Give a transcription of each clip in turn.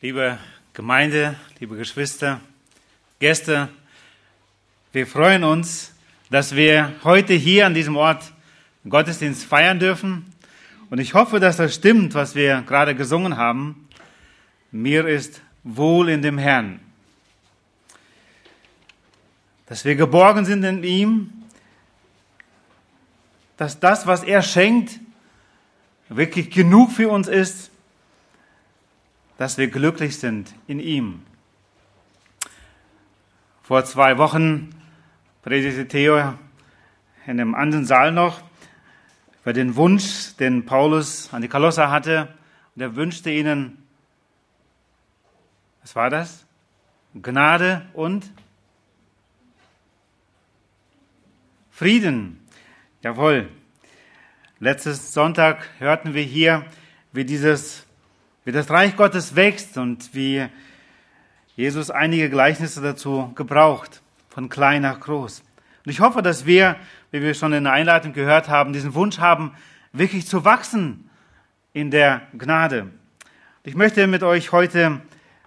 liebe Gemeinde, liebe Geschwister, Gäste, wir freuen uns, dass wir heute hier an diesem Ort Gottesdienst feiern dürfen. Und ich hoffe, dass das stimmt, was wir gerade gesungen haben. Mir ist wohl in dem Herrn. Dass wir geborgen sind in ihm, dass das, was er schenkt, wirklich genug für uns ist dass wir glücklich sind in ihm. Vor zwei Wochen predigte Theo in einem anderen Saal noch über den Wunsch, den Paulus an die Kolosser hatte. Und er wünschte ihnen, was war das? Gnade und Frieden. Jawohl. Letztes Sonntag hörten wir hier, wie dieses wie das Reich Gottes wächst und wie Jesus einige Gleichnisse dazu gebraucht, von klein nach groß. Und ich hoffe, dass wir, wie wir schon in der Einleitung gehört haben, diesen Wunsch haben, wirklich zu wachsen in der Gnade. Ich möchte mit euch heute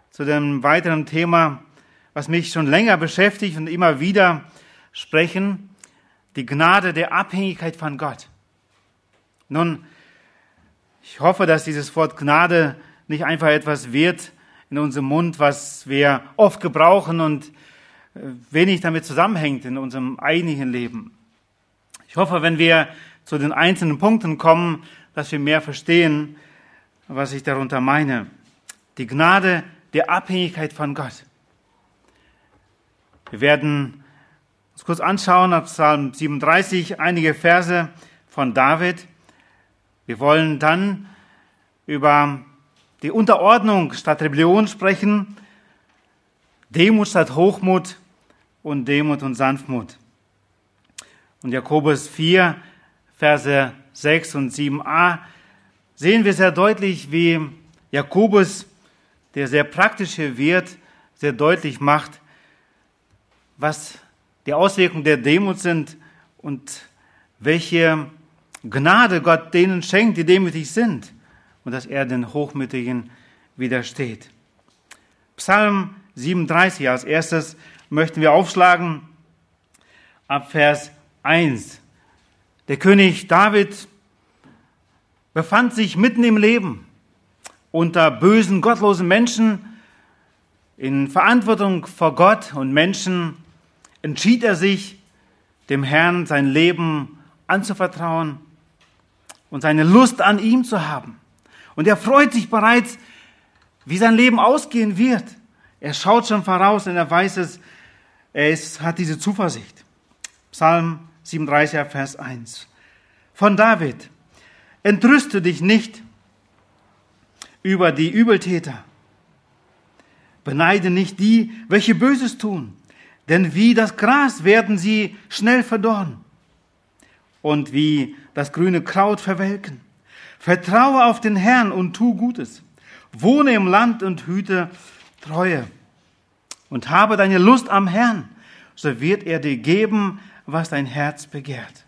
zu dem weiteren Thema, was mich schon länger beschäftigt und immer wieder sprechen, die Gnade der Abhängigkeit von Gott. Nun, ich hoffe, dass dieses Wort Gnade nicht einfach etwas wird in unserem Mund, was wir oft gebrauchen und äh, wenig damit zusammenhängt in unserem eigentlichen Leben. Ich hoffe, wenn wir zu den einzelnen Punkten kommen, dass wir mehr verstehen, was ich darunter meine. Die Gnade der Abhängigkeit von Gott. Wir werden uns kurz anschauen ab Psalm 37 einige Verse von David. Wir wollen dann über die Unterordnung statt Rebellion sprechen, Demut statt Hochmut und Demut und Sanftmut. Und Jakobus 4, Verse 6 und 7a sehen wir sehr deutlich, wie Jakobus, der sehr praktische wird, sehr deutlich macht, was die Auswirkungen der Demut sind und welche Gnade Gott denen schenkt, die demütig sind und dass er den Hochmütigen widersteht. Psalm 37 als erstes möchten wir aufschlagen ab Vers 1. Der König David befand sich mitten im Leben unter bösen, gottlosen Menschen. In Verantwortung vor Gott und Menschen entschied er sich, dem Herrn sein Leben anzuvertrauen und seine Lust an ihm zu haben. Und er freut sich bereits, wie sein Leben ausgehen wird. Er schaut schon voraus und er weiß es, er ist, hat diese Zuversicht. Psalm 37, Vers 1. Von David. Entrüste dich nicht über die Übeltäter. Beneide nicht die, welche Böses tun, denn wie das Gras werden sie schnell verdorren und wie das grüne Kraut verwelken. Vertraue auf den Herrn und tu Gutes. Wohne im Land und hüte Treue. Und habe deine Lust am Herrn, so wird er dir geben, was dein Herz begehrt.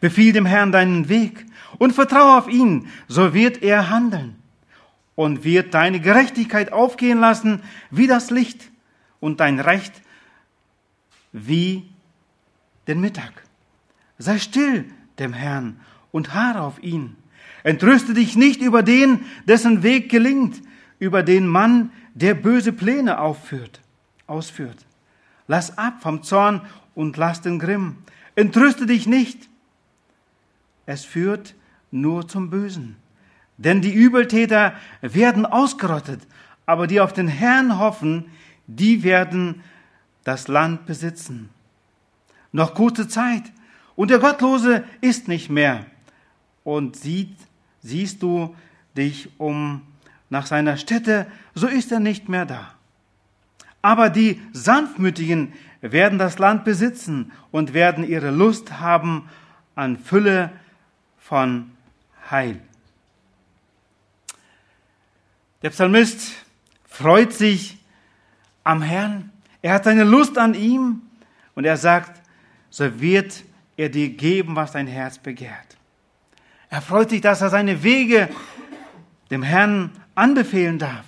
Befiehl dem Herrn deinen Weg und vertraue auf ihn, so wird er handeln und wird deine Gerechtigkeit aufgehen lassen wie das Licht und dein Recht wie den Mittag. Sei still dem Herrn und harre auf ihn. Entrüste dich nicht über den, dessen Weg gelingt, über den Mann, der böse Pläne aufführt, ausführt. Lass ab vom Zorn und lass den Grimm. Entrüste dich nicht. Es führt nur zum Bösen. Denn die Übeltäter werden ausgerottet, aber die auf den Herrn hoffen, die werden das Land besitzen. Noch kurze Zeit und der Gottlose ist nicht mehr und sieht siehst du dich um nach seiner Stätte, so ist er nicht mehr da. Aber die Sanftmütigen werden das Land besitzen und werden ihre Lust haben an Fülle von Heil. Der Psalmist freut sich am Herrn. Er hat seine Lust an ihm und er sagt, so wird er dir geben, was dein Herz begehrt. Er freut sich, dass er seine Wege dem Herrn anbefehlen darf.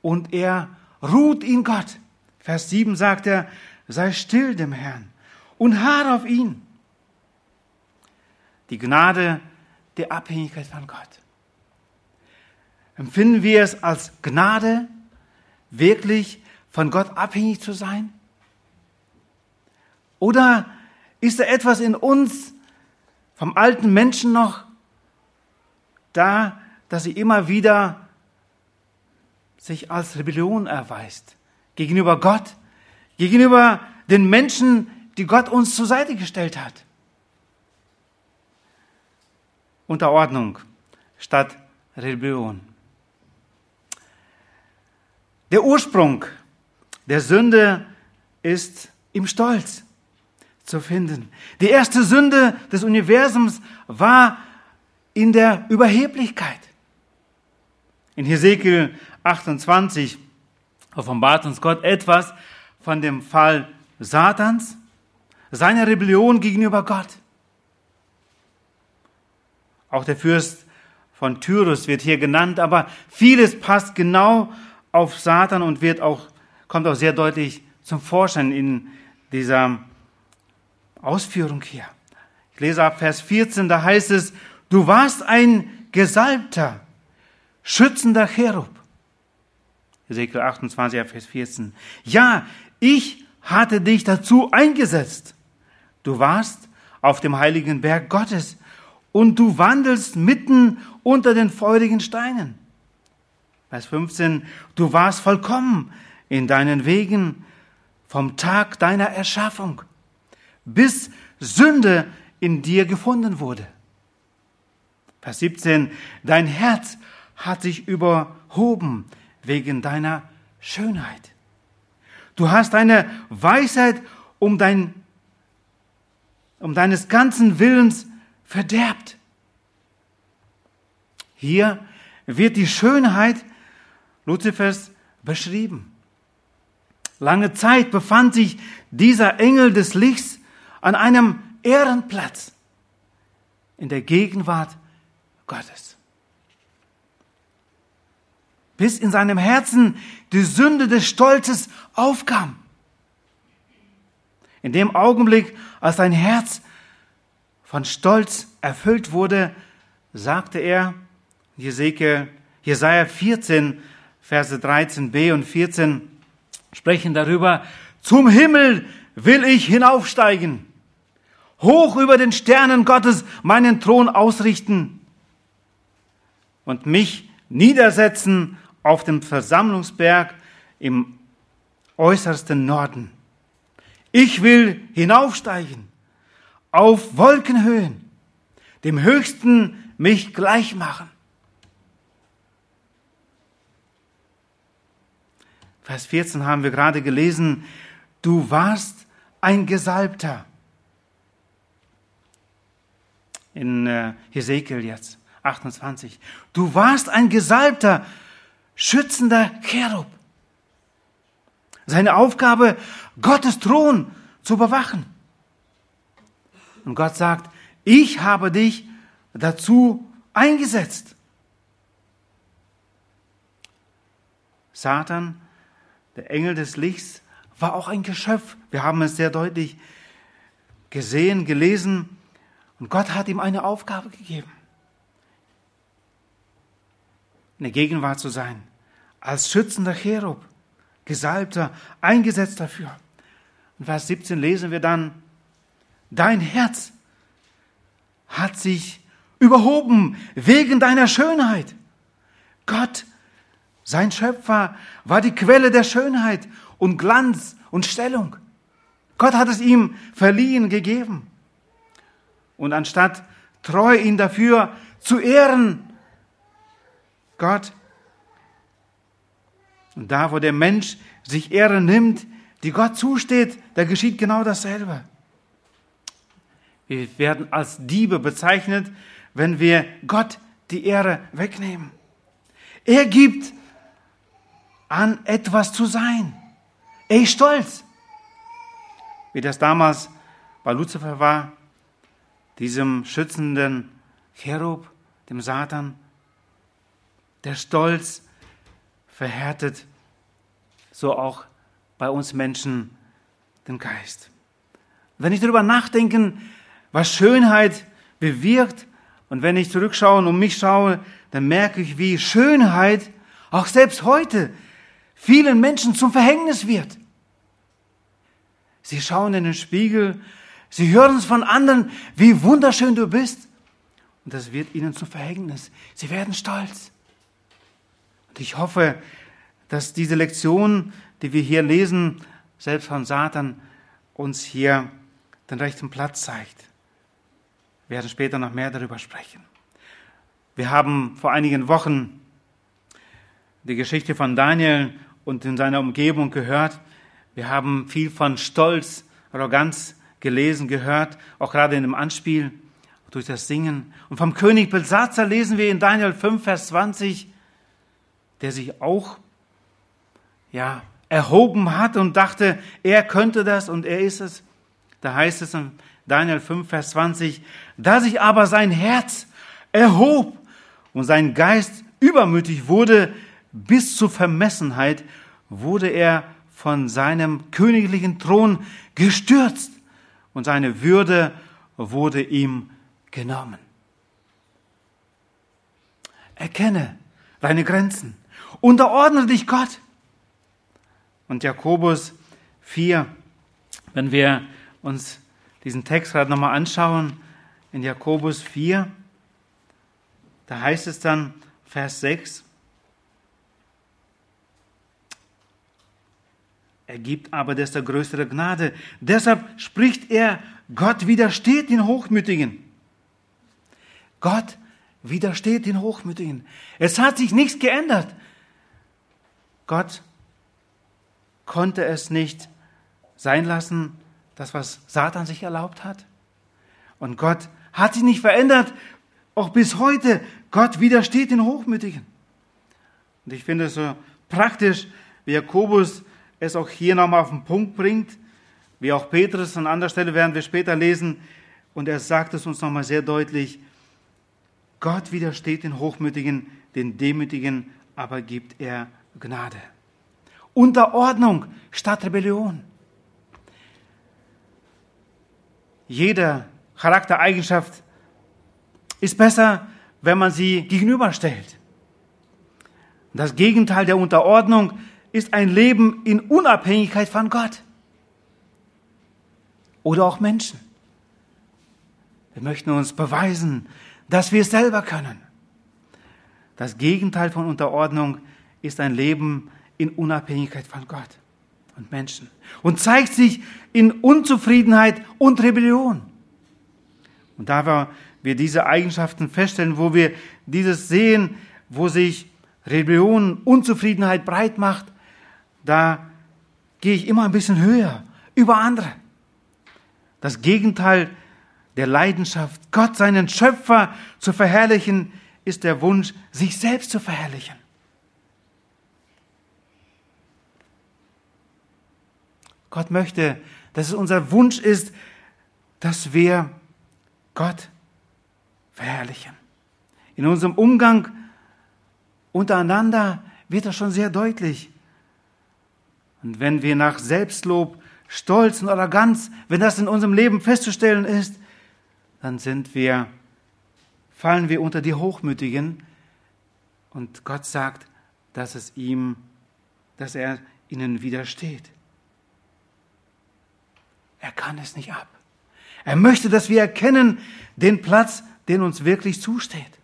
und er ruht in Gott. Vers 7 sagt er, sei still dem Herrn und harr auf ihn. Die Gnade der Abhängigkeit von Gott. Empfinden wir es als Gnade, wirklich von Gott abhängig zu sein? Oder ist da etwas in uns, vom alten Menschen noch, da, dass sie immer wieder sich als Rebellion erweist gegenüber Gott, gegenüber den Menschen, die Gott uns zur Seite gestellt hat. Unterordnung statt Rebellion. Der Ursprung der Sünde ist im Stolz zu finden. Die erste Sünde des Universums war in der Überheblichkeit. In Hesekiel 28 offenbart uns Gott etwas von dem Fall Satans, seiner Rebellion gegenüber Gott. Auch der Fürst von Tyrus wird hier genannt, aber vieles passt genau auf Satan und wird auch, kommt auch sehr deutlich zum Vorschein in dieser Ausführung hier. Ich lese ab Vers 14, da heißt es, du warst ein Gesalbter, schützender Cherub. Ezekiel 28, Vers 14. Ja, ich hatte dich dazu eingesetzt. Du warst auf dem heiligen Berg Gottes und du wandelst mitten unter den feurigen Steinen. Vers 15, du warst vollkommen in deinen Wegen vom Tag deiner Erschaffung, bis Sünde in dir gefunden wurde. Vers 17, dein Herz hat sich überhoben wegen deiner Schönheit. Du hast deine Weisheit um, dein, um deines ganzen Willens verderbt. Hier wird die Schönheit Luzifers beschrieben. Lange Zeit befand sich dieser Engel des Lichts an einem Ehrenplatz in der Gegenwart Gottes. Bis in seinem Herzen die Sünde des Stolzes aufkam. In dem Augenblick, als sein Herz von Stolz erfüllt wurde, sagte er, Jesaja 14, Verse 13b und 14 sprechen darüber, zum Himmel will ich hinaufsteigen, hoch über den Sternen Gottes meinen Thron ausrichten und mich niedersetzen auf dem Versammlungsberg im äußersten Norden. Ich will hinaufsteigen auf Wolkenhöhen, dem Höchsten mich gleich machen. Vers 14 haben wir gerade gelesen, du warst ein Gesalbter. In äh, Hesekiel jetzt, 28. Du warst ein Gesalbter, schützender Cherub. Seine Aufgabe, Gottes Thron zu bewachen. Und Gott sagt, ich habe dich dazu eingesetzt. Satan der Engel des Lichts war auch ein Geschöpf. Wir haben es sehr deutlich gesehen, gelesen. Und Gott hat ihm eine Aufgabe gegeben. In der Gegenwart zu sein. Als schützender Cherub, Gesalbter, eingesetzt dafür. In Vers 17 lesen wir dann, dein Herz hat sich überhoben wegen deiner Schönheit. Gott sein Schöpfer war die Quelle der Schönheit und Glanz und Stellung. Gott hat es ihm verliehen, gegeben. Und anstatt treu ihn dafür zu ehren, Gott, und da, wo der Mensch sich Ehre nimmt, die Gott zusteht, da geschieht genau dasselbe. Wir werden als Diebe bezeichnet, wenn wir Gott die Ehre wegnehmen. Er gibt an etwas zu sein. Er ist stolz. Wie das damals bei Luzifer war, diesem schützenden Cherub, dem Satan. Der Stolz verhärtet so auch bei uns Menschen den Geist. Wenn ich darüber nachdenke, was Schönheit bewirkt, und wenn ich zurückschaue und um mich schaue, dann merke ich, wie Schönheit auch selbst heute vielen Menschen zum Verhängnis wird. Sie schauen in den Spiegel, sie hören es von anderen, wie wunderschön du bist. Und das wird ihnen zum Verhängnis. Sie werden stolz. Und ich hoffe, dass diese Lektion, die wir hier lesen, selbst von Satan, uns hier den rechten Platz zeigt. Wir werden später noch mehr darüber sprechen. Wir haben vor einigen Wochen die Geschichte von Daniel und in seiner Umgebung gehört. Wir haben viel von Stolz, Arroganz gelesen, gehört, auch gerade in dem Anspiel durch das Singen. Und vom König Belsatzer lesen wir in Daniel 5, Vers 20, der sich auch, ja, erhoben hat und dachte, er könnte das und er ist es. Da heißt es in Daniel 5, Vers 20, da sich aber sein Herz erhob und sein Geist übermütig wurde bis zur Vermessenheit, wurde er von seinem königlichen Thron gestürzt und seine Würde wurde ihm genommen. Erkenne deine Grenzen, unterordne dich Gott. Und Jakobus 4, wenn wir uns diesen Text gerade nochmal anschauen, in Jakobus 4, da heißt es dann, Vers 6, er gibt aber desto größere Gnade. Deshalb spricht er, Gott widersteht den Hochmütigen. Gott widersteht den Hochmütigen. Es hat sich nichts geändert. Gott konnte es nicht sein lassen, das, was Satan sich erlaubt hat. Und Gott hat sich nicht verändert, auch bis heute. Gott widersteht den Hochmütigen. Und ich finde es so praktisch, wie Jakobus es auch hier nochmal auf den Punkt bringt, wie auch Petrus an anderer Stelle werden wir später lesen. Und er sagt es uns nochmal sehr deutlich. Gott widersteht den Hochmütigen, den Demütigen, aber gibt er Gnade. Unterordnung statt Rebellion. jede Charaktereigenschaft ist besser, wenn man sie gegenüberstellt. Das Gegenteil der Unterordnung ist ein Leben in Unabhängigkeit von Gott oder auch Menschen. Wir möchten uns beweisen, dass wir es selber können. Das Gegenteil von Unterordnung ist ein Leben in Unabhängigkeit von Gott und Menschen und zeigt sich in Unzufriedenheit und Rebellion. Und da wir diese Eigenschaften feststellen, wo wir dieses sehen, wo sich Rebellion, Unzufriedenheit breit macht, da gehe ich immer ein bisschen höher über andere. Das Gegenteil der Leidenschaft, Gott, seinen Schöpfer zu verherrlichen, ist der Wunsch, sich selbst zu verherrlichen. Gott möchte, dass es unser Wunsch ist, dass wir Gott verherrlichen. In unserem Umgang untereinander wird das schon sehr deutlich. Und wenn wir nach Selbstlob, Stolz und Arroganz, wenn das in unserem Leben festzustellen ist, dann sind wir, fallen wir unter die Hochmütigen. Und Gott sagt, dass es ihm, dass er ihnen widersteht. Er kann es nicht ab. Er möchte, dass wir erkennen den Platz, den uns wirklich zusteht.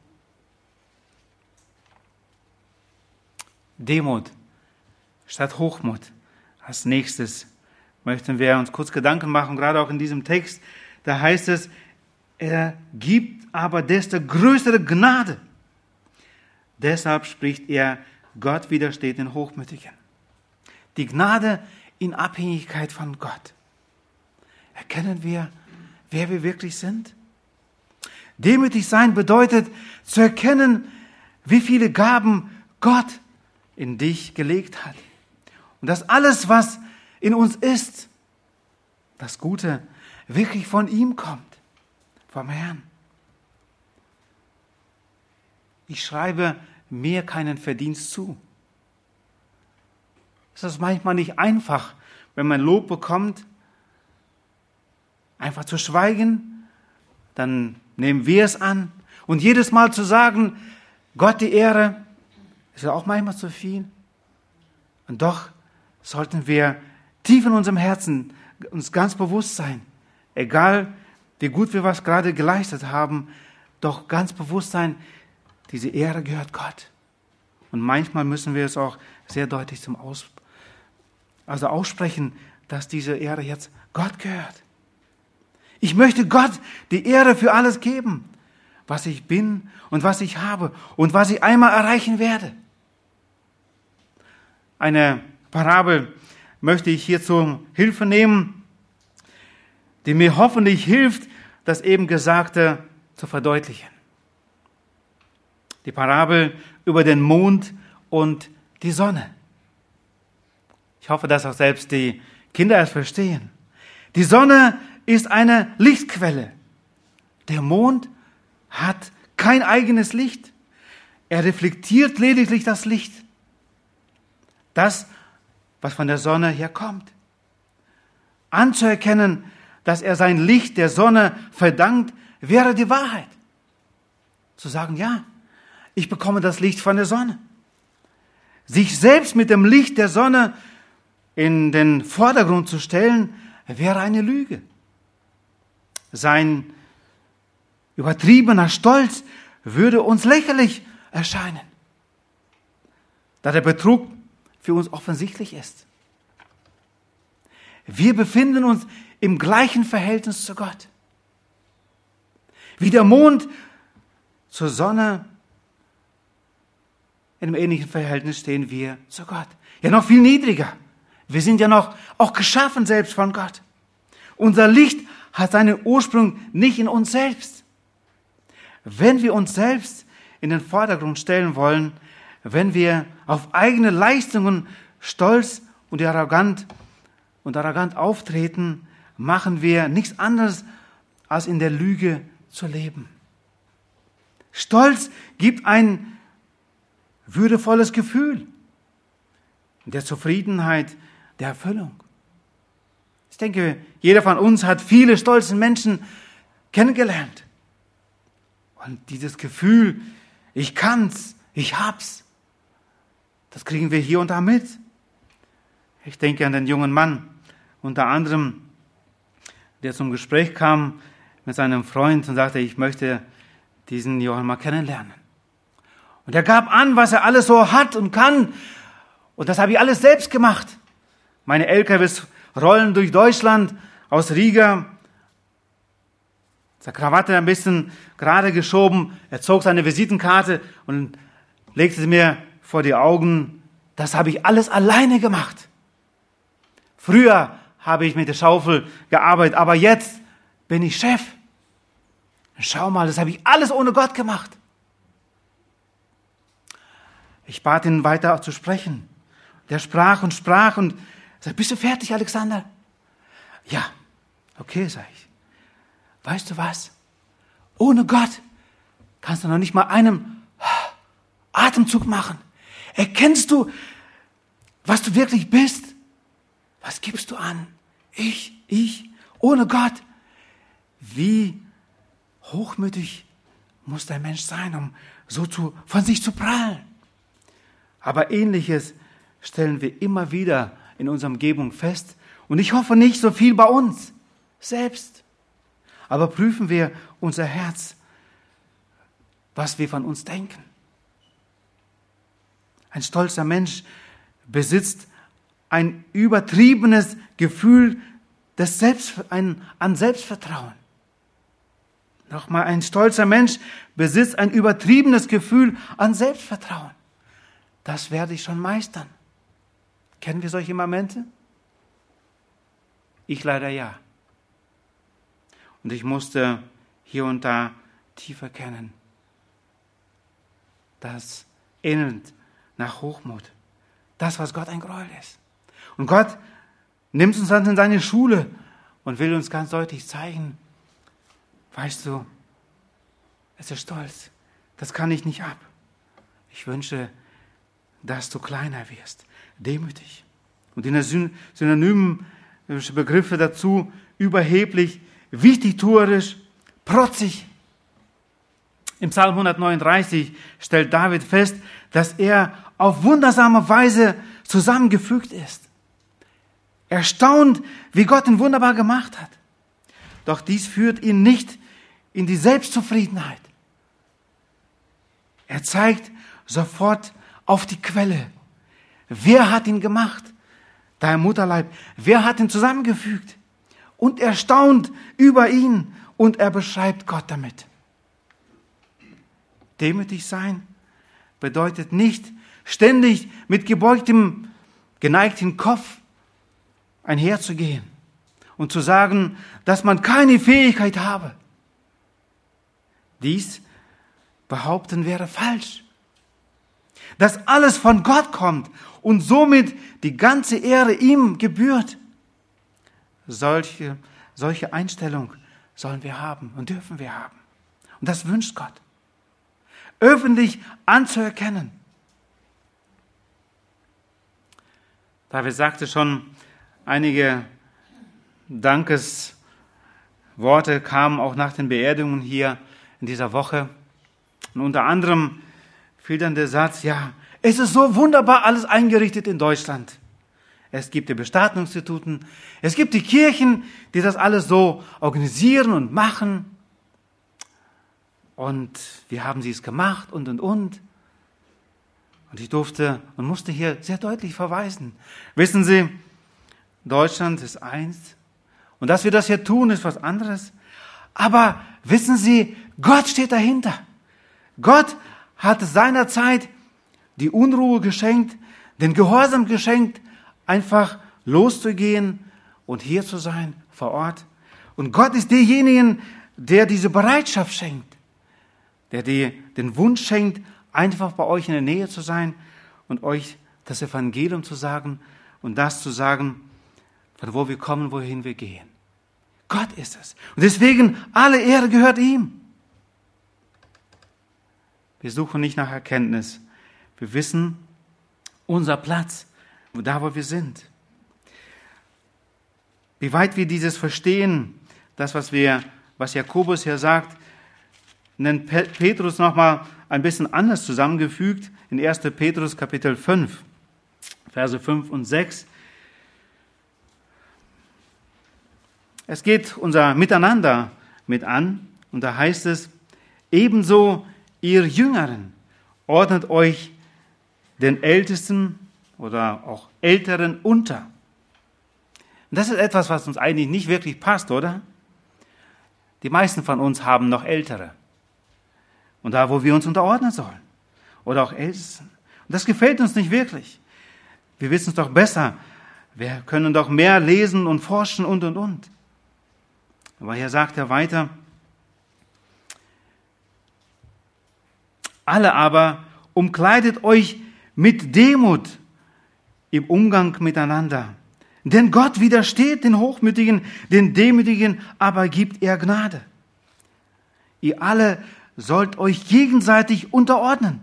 Demut statt Hochmut. Als nächstes möchten wir uns kurz Gedanken machen, gerade auch in diesem Text. Da heißt es, er gibt aber desto größere Gnade. Deshalb spricht er, Gott widersteht den Hochmütigen. Die Gnade in Abhängigkeit von Gott. Erkennen wir, wer wir wirklich sind? Demütig sein bedeutet zu erkennen, wie viele Gaben Gott in dich gelegt hat. Und dass alles, was in uns ist, das Gute, wirklich von ihm kommt, vom Herrn. Ich schreibe mir keinen Verdienst zu. ist es manchmal nicht einfach, wenn man Lob bekommt, einfach zu schweigen, dann nehmen wir es an. Und jedes Mal zu sagen, Gott die Ehre, ist ja auch manchmal zu viel. Und doch sollten wir tief in unserem Herzen uns ganz bewusst sein, egal wie gut wir was gerade geleistet haben, doch ganz bewusst sein, diese Ehre gehört Gott. Und manchmal müssen wir es auch sehr deutlich zum Aus, also aussprechen, dass diese Ehre jetzt Gott gehört. Ich möchte Gott die Ehre für alles geben, was ich bin und was ich habe und was ich einmal erreichen werde. Eine Parabel möchte ich hier zur Hilfe nehmen, die mir hoffentlich hilft, das eben Gesagte zu verdeutlichen. Die Parabel über den Mond und die Sonne. Ich hoffe, dass auch selbst die Kinder es verstehen. Die Sonne ist eine Lichtquelle. Der Mond hat kein eigenes Licht. Er reflektiert lediglich das Licht. Das, was von der Sonne herkommt. Anzuerkennen, dass er sein Licht der Sonne verdankt, wäre die Wahrheit. Zu sagen, ja, ich bekomme das Licht von der Sonne. Sich selbst mit dem Licht der Sonne in den Vordergrund zu stellen, wäre eine Lüge. Sein übertriebener Stolz würde uns lächerlich erscheinen, da der Betrug für uns offensichtlich ist. Wir befinden uns im gleichen Verhältnis zu Gott. Wie der Mond zur Sonne, in einem ähnlichen Verhältnis stehen wir zu Gott. Ja, noch viel niedriger. Wir sind ja noch auch geschaffen selbst von Gott. Unser Licht hat seinen Ursprung nicht in uns selbst. Wenn wir uns selbst in den Vordergrund stellen wollen, wenn wir auf eigene Leistungen stolz und arrogant und arrogant auftreten, machen wir nichts anderes, als in der Lüge zu leben. Stolz gibt ein würdevolles Gefühl der Zufriedenheit, der Erfüllung. Ich denke, jeder von uns hat viele stolze Menschen kennengelernt. Und dieses Gefühl, ich kann's, ich hab's, das kriegen wir hier und da mit. Ich denke an den jungen Mann, unter anderem, der zum Gespräch kam mit seinem Freund und sagte, ich möchte diesen Johann mal kennenlernen. Und er gab an, was er alles so hat und kann. Und das habe ich alles selbst gemacht. Meine LKWs rollen durch Deutschland aus Riga. Seine Krawatte ein bisschen gerade geschoben. Er zog seine Visitenkarte und legte sie mir vor die Augen. Das habe ich alles alleine gemacht. Früher habe ich mit der Schaufel gearbeitet, aber jetzt bin ich Chef. Schau mal, das habe ich alles ohne Gott gemacht. Ich bat ihn weiter zu sprechen. Der sprach und sprach und sagte, bist du fertig, Alexander? Ja, okay, sag ich. Weißt du was? Ohne Gott kannst du noch nicht mal einen Atemzug machen. Erkennst du, was du wirklich bist? Was gibst du an? Ich, ich, ohne Gott. Wie hochmütig muss der Mensch sein, um so zu, von sich zu prallen. Aber ähnliches stellen wir immer wieder in unserer Umgebung fest. Und ich hoffe nicht so viel bei uns selbst. Aber prüfen wir unser Herz, was wir von uns denken. Ein stolzer Mensch besitzt ein übertriebenes Gefühl des Selbst, ein, an Selbstvertrauen. Nochmal, ein stolzer Mensch besitzt ein übertriebenes Gefühl an Selbstvertrauen. Das werde ich schon meistern. Kennen wir solche Momente? Ich leider ja. Und ich musste hier und da tiefer kennen. Das ähnelt nach Hochmut. Das, was Gott ein Gräuel ist. Und Gott nimmt uns dann in seine Schule und will uns ganz deutlich zeigen, weißt du, es ist stolz. Das kann ich nicht ab. Ich wünsche, dass du kleiner wirst, demütig. Und in der Synonymen Begriffe dazu überheblich, wichtigtuerisch, protzig. Im Psalm 139 stellt David fest, dass er auf wundersame Weise zusammengefügt ist. Erstaunt, wie Gott ihn wunderbar gemacht hat. Doch dies führt ihn nicht in die Selbstzufriedenheit. Er zeigt sofort auf die Quelle. Wer hat ihn gemacht? Dein Mutterleib. Wer hat ihn zusammengefügt? Und er staunt über ihn und er beschreibt Gott damit. Demütig sein bedeutet nicht ständig mit gebeugtem, geneigtem Kopf einherzugehen und zu sagen, dass man keine Fähigkeit habe. Dies behaupten wäre falsch. Dass alles von Gott kommt und somit die ganze Ehre ihm gebührt. Solche, solche Einstellung sollen wir haben und dürfen wir haben. Und das wünscht Gott. Öffentlich anzuerkennen. David sagte schon, einige Dankesworte kamen auch nach den Beerdigungen hier in dieser Woche. Und unter anderem fiel dann der Satz, ja, es ist so wunderbar alles eingerichtet in Deutschland. Es gibt die Bestattungsinstituten, es gibt die Kirchen, die das alles so organisieren und machen. Und wie haben sie es gemacht und und und. Und ich durfte und musste hier sehr deutlich verweisen. Wissen Sie, Deutschland ist eins. Und dass wir das hier tun, ist was anderes. Aber wissen Sie, Gott steht dahinter. Gott hat seinerzeit die Unruhe geschenkt, den Gehorsam geschenkt, einfach loszugehen und hier zu sein vor Ort. Und Gott ist derjenige, der diese Bereitschaft schenkt, der die, den Wunsch schenkt, einfach bei euch in der Nähe zu sein und euch das Evangelium zu sagen und das zu sagen, von wo wir kommen, wohin wir gehen. Gott ist es. Und deswegen, alle Ehre gehört ihm. Wir suchen nicht nach Erkenntnis. Wir wissen unser Platz, da wo wir sind. Wie weit wir dieses verstehen, das, was wir, was Jakobus hier sagt, nennt Petrus nochmal ein bisschen anders zusammengefügt in 1. Petrus Kapitel 5, Verse 5 und 6. Es geht unser Miteinander mit an und da heißt es, ebenso ihr Jüngeren, ordnet euch den Ältesten oder auch Älteren unter. Und das ist etwas, was uns eigentlich nicht wirklich passt, oder? Die meisten von uns haben noch Ältere. Und da, wo wir uns unterordnen sollen. Oder auch Ältesten. Und das gefällt uns nicht wirklich. Wir wissen es doch besser. Wir können doch mehr lesen und forschen und, und, und. Aber hier sagt er weiter, Alle aber umkleidet euch mit Demut im Umgang miteinander. Denn Gott widersteht den Hochmütigen, den Demütigen aber gibt er Gnade. Ihr alle sollt euch gegenseitig unterordnen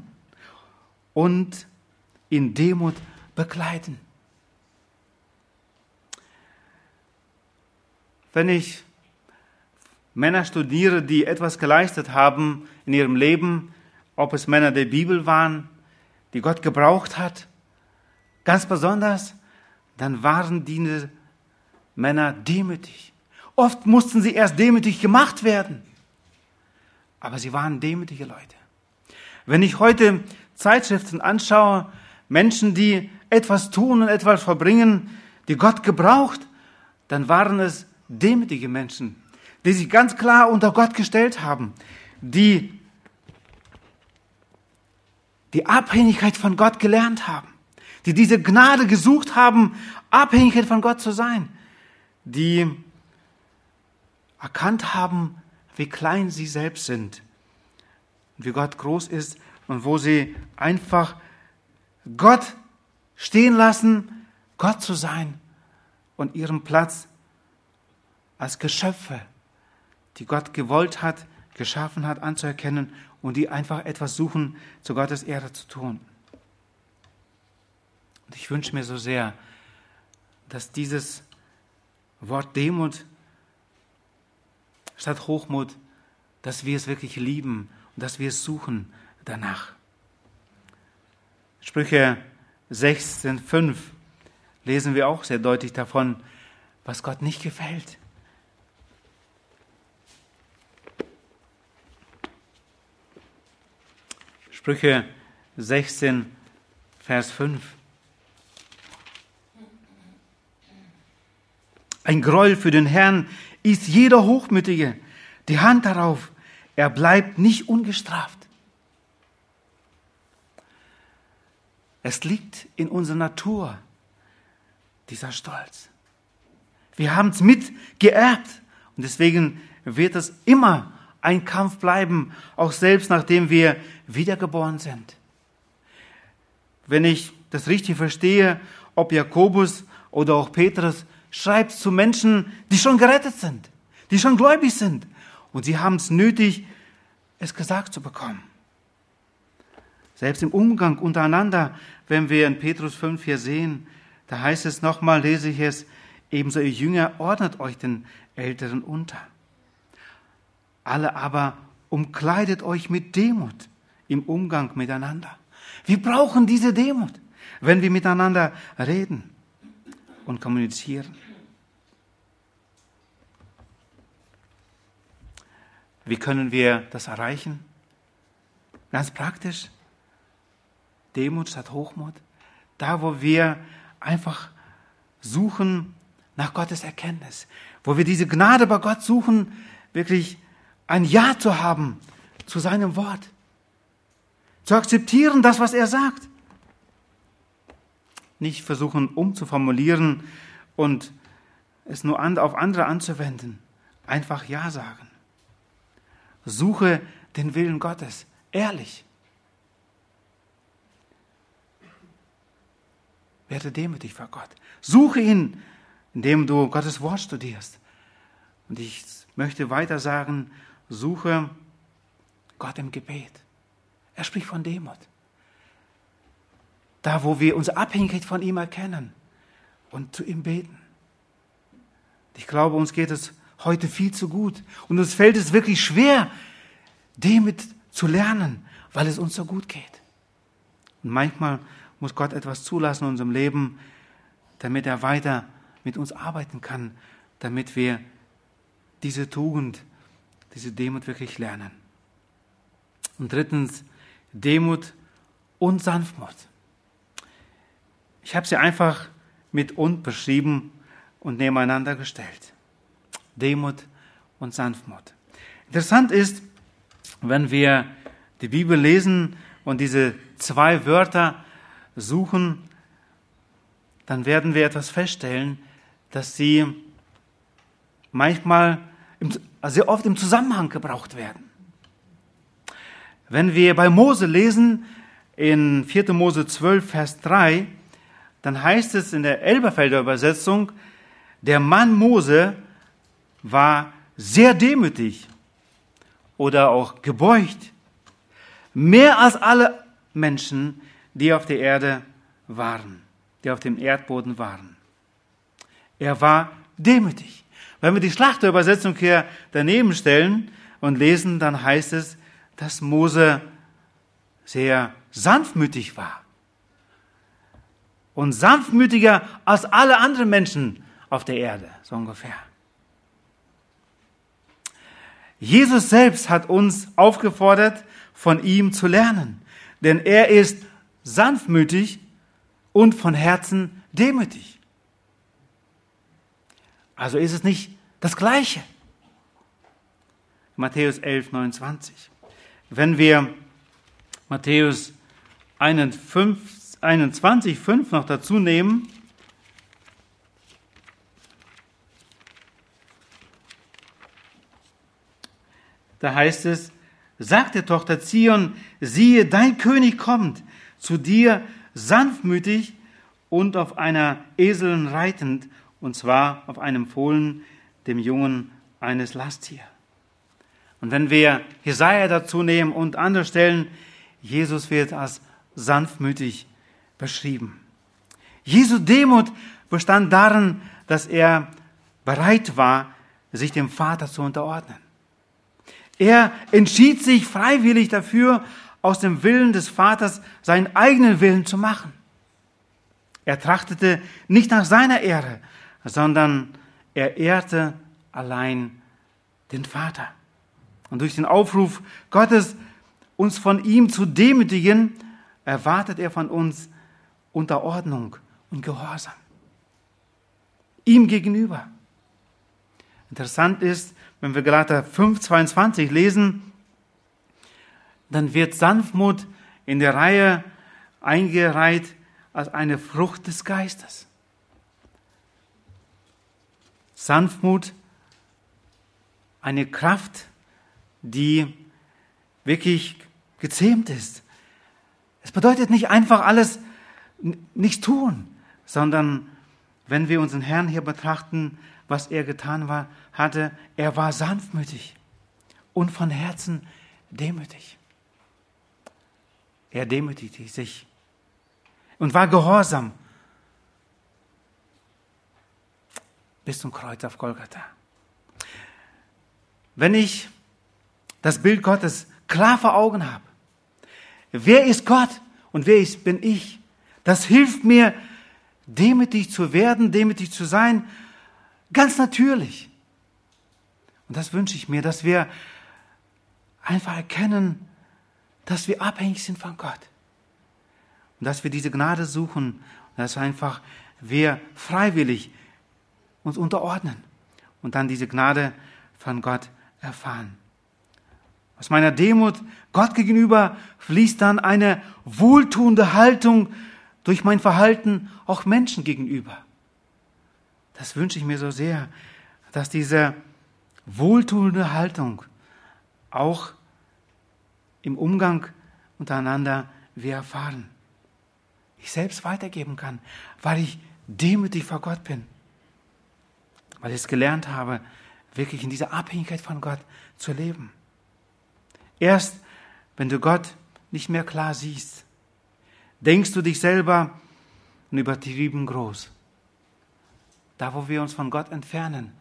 und in Demut bekleiden. Wenn ich Männer studiere, die etwas geleistet haben in ihrem Leben, ob es Männer der Bibel waren, die Gott gebraucht hat, ganz besonders, dann waren diese Männer demütig. Oft mussten sie erst demütig gemacht werden, aber sie waren demütige Leute. Wenn ich heute Zeitschriften anschaue, Menschen, die etwas tun und etwas verbringen, die Gott gebraucht, dann waren es demütige Menschen, die sich ganz klar unter Gott gestellt haben, die die Abhängigkeit von Gott gelernt haben, die diese Gnade gesucht haben, Abhängigkeit von Gott zu sein, die erkannt haben, wie klein sie selbst sind und wie Gott groß ist und wo sie einfach Gott stehen lassen, Gott zu sein und ihren Platz als Geschöpfe, die Gott gewollt hat, geschaffen hat, anzuerkennen und die einfach etwas suchen, zu Gottes Ehre zu tun. Und ich wünsche mir so sehr, dass dieses Wort Demut statt Hochmut, dass wir es wirklich lieben und dass wir es suchen danach. Sprüche 16, 5 lesen wir auch sehr deutlich davon, was Gott nicht gefällt. Sprüche 16, Vers 5. Ein Gräuel für den Herrn ist jeder Hochmütige. Die Hand darauf, er bleibt nicht ungestraft. Es liegt in unserer Natur, dieser Stolz. Wir haben es mitgeerbt und deswegen wird es immer ein Kampf bleiben, auch selbst nachdem wir wiedergeboren sind. Wenn ich das richtig verstehe, ob Jakobus oder auch Petrus schreibt zu Menschen, die schon gerettet sind, die schon gläubig sind und sie haben es nötig, es gesagt zu bekommen. Selbst im Umgang untereinander, wenn wir in Petrus 5 hier sehen, da heißt es nochmal, lese ich es, ebenso ihr Jünger ordnet euch den Älteren unter. Alle aber umkleidet euch mit Demut im Umgang miteinander. Wir brauchen diese Demut, wenn wir miteinander reden und kommunizieren. Wie können wir das erreichen? Ganz praktisch. Demut statt Hochmut. Da, wo wir einfach suchen nach Gottes Erkenntnis, wo wir diese Gnade bei Gott suchen, wirklich ein Ja zu haben zu seinem Wort, zu akzeptieren das, was er sagt. Nicht versuchen umzuformulieren und es nur auf andere anzuwenden. Einfach Ja sagen. Suche den Willen Gottes, ehrlich. Werde demütig vor Gott. Suche ihn, indem du Gottes Wort studierst. Und ich möchte weiter sagen, suche Gott im Gebet. Er spricht von Demut. Da, wo wir unsere Abhängigkeit von ihm erkennen und zu ihm beten. Ich glaube, uns geht es heute viel zu gut. Und uns fällt es wirklich schwer, Demut zu lernen, weil es uns so gut geht. Und manchmal muss Gott etwas zulassen in unserem Leben, damit er weiter mit uns arbeiten kann, damit wir diese Tugend diese Demut wirklich lernen. Und drittens, Demut und Sanftmut. Ich habe sie einfach mit und beschrieben und nebeneinander gestellt. Demut und Sanftmut. Interessant ist, wenn wir die Bibel lesen und diese zwei Wörter suchen, dann werden wir etwas feststellen, dass sie manchmal sehr oft im Zusammenhang gebraucht werden. Wenn wir bei Mose lesen, in 4. Mose 12, Vers 3, dann heißt es in der Elberfelder Übersetzung, der Mann Mose war sehr demütig oder auch gebeugt, mehr als alle Menschen, die auf der Erde waren, die auf dem Erdboden waren. Er war demütig. Wenn wir die Schlachterübersetzung hier daneben stellen und lesen, dann heißt es, dass Mose sehr sanftmütig war. Und sanftmütiger als alle anderen Menschen auf der Erde, so ungefähr. Jesus selbst hat uns aufgefordert, von ihm zu lernen, denn er ist sanftmütig und von Herzen demütig. Also ist es nicht das Gleiche. Matthäus 11, 29. Wenn wir Matthäus 21, 5 noch dazu nehmen, da heißt es, sagt der Tochter Zion, siehe, dein König kommt, zu dir sanftmütig und auf einer Eseln reitend und zwar auf einem Fohlen, dem Jungen eines Lasttier. Und wenn wir Jesaja dazu nehmen und andere Stellen, Jesus wird als sanftmütig beschrieben. Jesu Demut bestand darin, dass er bereit war, sich dem Vater zu unterordnen. Er entschied sich freiwillig dafür, aus dem Willen des Vaters seinen eigenen Willen zu machen. Er trachtete nicht nach seiner Ehre, sondern er ehrte allein den Vater. Und durch den Aufruf Gottes, uns von ihm zu demütigen, erwartet er von uns Unterordnung und Gehorsam. Ihm gegenüber. Interessant ist, wenn wir Galater 5, 22 lesen, dann wird Sanftmut in der Reihe eingereiht als eine Frucht des Geistes. Sanftmut, eine Kraft, die wirklich gezähmt ist. Es bedeutet nicht einfach alles nichts tun, sondern wenn wir unseren Herrn hier betrachten, was er getan war, hatte, er war sanftmütig und von Herzen demütig. Er demütigte sich und war gehorsam bis zum Kreuz auf Golgatha. Wenn ich das Bild Gottes klar vor Augen habe, wer ist Gott und wer ist, bin ich, das hilft mir, demütig zu werden, demütig zu sein, ganz natürlich. Und das wünsche ich mir, dass wir einfach erkennen, dass wir abhängig sind von Gott. Und dass wir diese Gnade suchen, dass einfach wir freiwillig uns unterordnen und dann diese Gnade von Gott erfahren. Aus meiner Demut Gott gegenüber fließt dann eine wohltuende Haltung durch mein Verhalten auch Menschen gegenüber. Das wünsche ich mir so sehr, dass diese wohltuende Haltung auch im Umgang untereinander wir erfahren. Ich selbst weitergeben kann, weil ich demütig vor Gott bin. Weil ich es gelernt habe, wirklich in dieser Abhängigkeit von Gott zu leben. Erst wenn du Gott nicht mehr klar siehst, denkst du dich selber übertrieben groß. Da, wo wir uns von Gott entfernen,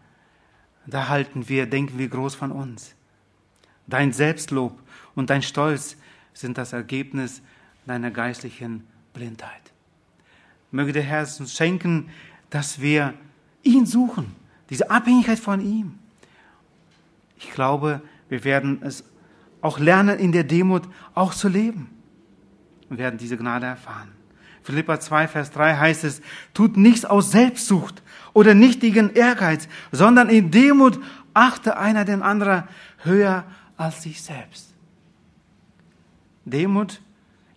da halten wir, denken wir groß von uns. Dein Selbstlob und dein Stolz sind das Ergebnis deiner geistlichen Blindheit. Möge der Herr uns schenken, dass wir ihn suchen, diese Abhängigkeit von ihm. Ich glaube, wir werden es auch lernen, in der Demut auch zu leben und werden diese Gnade erfahren. Philippa 2, Vers 3 heißt es, tut nichts aus Selbstsucht oder nichtigen Ehrgeiz, sondern in Demut achte einer den anderen höher als sich selbst. Demut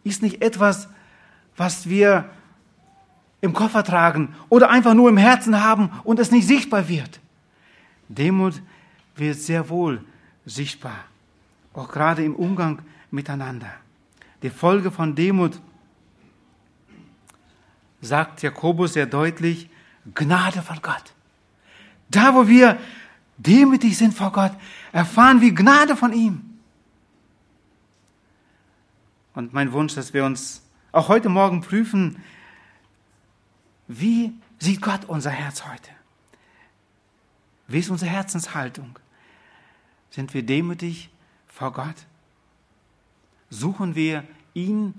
ist nicht etwas, was wir im Koffer tragen oder einfach nur im Herzen haben und es nicht sichtbar wird. Demut wird sehr wohl sichtbar, auch gerade im Umgang miteinander. Die Folge von Demut sagt Jakobus sehr deutlich, Gnade von Gott. Da, wo wir demütig sind vor Gott, erfahren wir Gnade von ihm. Und mein Wunsch, dass wir uns auch heute Morgen prüfen, wie sieht Gott unser Herz heute? Wie ist unsere Herzenshaltung? Sind wir demütig vor Gott? Suchen wir ihn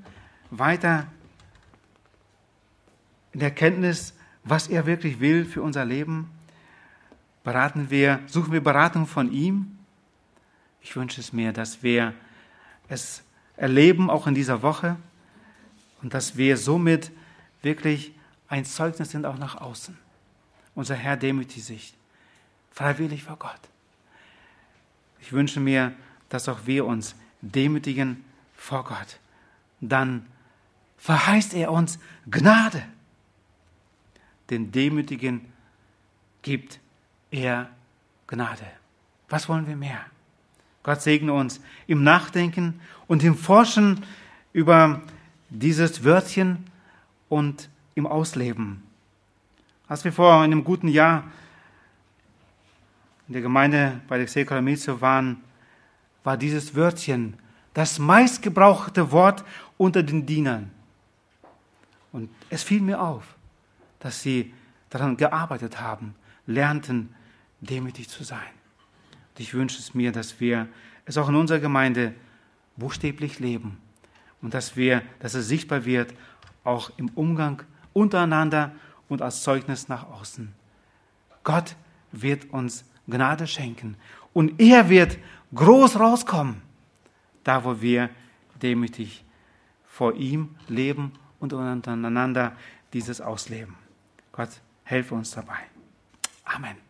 weiter in der Kenntnis, was er wirklich will für unser Leben? Beraten wir, suchen wir Beratung von ihm? Ich wünsche es mir, dass wir es erleben, auch in dieser Woche, und dass wir somit wirklich ein Zeugnis sind auch nach außen. Unser Herr demütigt sich freiwillig vor Gott. Ich wünsche mir, dass auch wir uns demütigen vor Gott. Dann verheißt er uns Gnade. Den Demütigen gibt er Gnade. Was wollen wir mehr? Gott segne uns im Nachdenken und im Forschen über dieses Wörtchen und im Ausleben. Als wir vor einem guten Jahr in der Gemeinde bei der Sekra waren, war dieses Wörtchen das meistgebrauchte Wort unter den Dienern. Und es fiel mir auf, dass sie daran gearbeitet haben, lernten, demütig zu sein. Und ich wünsche es mir, dass wir es auch in unserer Gemeinde buchstäblich leben und dass wir, dass es sichtbar wird, auch im Umgang untereinander und als Zeugnis nach außen. Gott wird uns Gnade schenken und er wird groß rauskommen, da wo wir demütig vor ihm leben und untereinander dieses ausleben. Gott, helfe uns dabei. Amen.